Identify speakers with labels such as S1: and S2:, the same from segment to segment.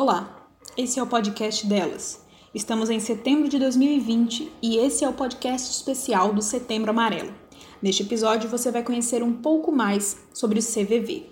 S1: Olá, esse é o podcast delas. Estamos em setembro de 2020 e esse é o podcast especial do Setembro Amarelo. Neste episódio você vai conhecer um pouco mais sobre o CVV.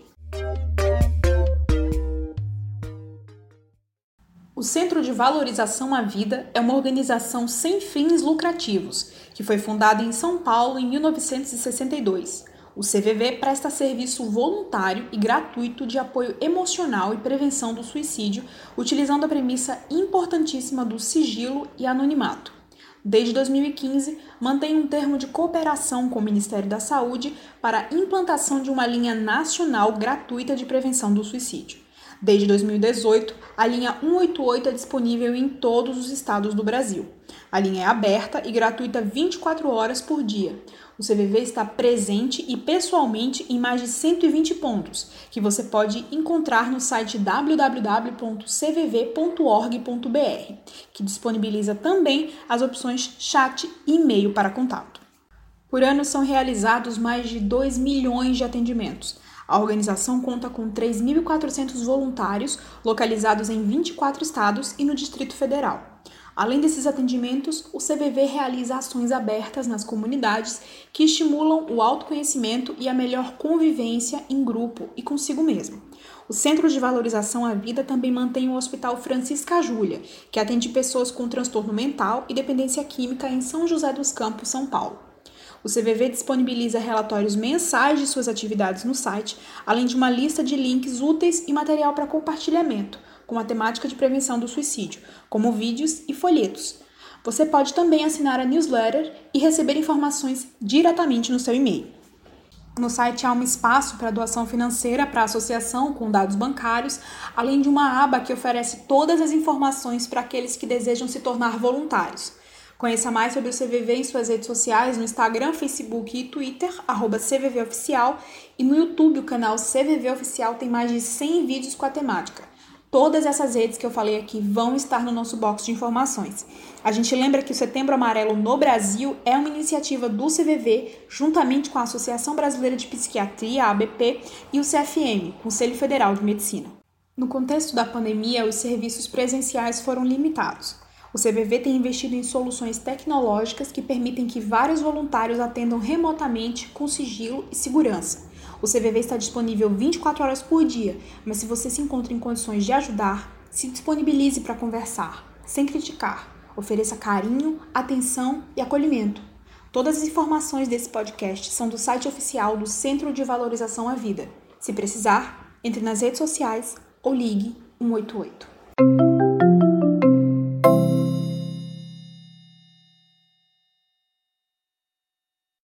S1: O Centro de Valorização à Vida é uma organização sem fins lucrativos que foi fundada em São Paulo em 1962 o CVV presta serviço voluntário e gratuito de apoio emocional e prevenção do suicídio, utilizando a premissa importantíssima do sigilo e anonimato. Desde 2015, mantém um termo de cooperação com o Ministério da Saúde para a implantação de uma linha nacional gratuita de prevenção do suicídio. Desde 2018, a linha 188 é disponível em todos os estados do Brasil. A linha é aberta e gratuita 24 horas por dia. O CVV está presente e pessoalmente em mais de 120 pontos, que você pode encontrar no site www.cvv.org.br, que disponibiliza também as opções chat e e-mail para contato. Por ano são realizados mais de 2 milhões de atendimentos. A organização conta com 3.400 voluntários localizados em 24 estados e no Distrito Federal. Além desses atendimentos, o CVV realiza ações abertas nas comunidades que estimulam o autoconhecimento e a melhor convivência em grupo e consigo mesmo. O Centro de Valorização à Vida também mantém o Hospital Francisca Júlia, que atende pessoas com transtorno mental e dependência química em São José dos Campos, São Paulo. O CVV disponibiliza relatórios mensais de suas atividades no site, além de uma lista de links úteis e material para compartilhamento, com a temática de prevenção do suicídio, como vídeos e folhetos. Você pode também assinar a newsletter e receber informações diretamente no seu e-mail. No site há um espaço para doação financeira para a associação com dados bancários, além de uma aba que oferece todas as informações para aqueles que desejam se tornar voluntários. Conheça mais sobre o CVV em suas redes sociais no Instagram, Facebook e Twitter, arroba CVVOficial, e no YouTube o canal CVV Oficial tem mais de 100 vídeos com a temática. Todas essas redes que eu falei aqui vão estar no nosso box de informações. A gente lembra que o Setembro Amarelo no Brasil é uma iniciativa do CVV, juntamente com a Associação Brasileira de Psiquiatria, ABP, e o CFM, Conselho Federal de Medicina. No contexto da pandemia, os serviços presenciais foram limitados. O CVV tem investido em soluções tecnológicas que permitem que vários voluntários atendam remotamente com sigilo e segurança. O CVV está disponível 24 horas por dia, mas se você se encontra em condições de ajudar, se disponibilize para conversar, sem criticar. Ofereça carinho, atenção e acolhimento. Todas as informações desse podcast são do site oficial do Centro de Valorização à Vida. Se precisar, entre nas redes sociais ou ligue 188.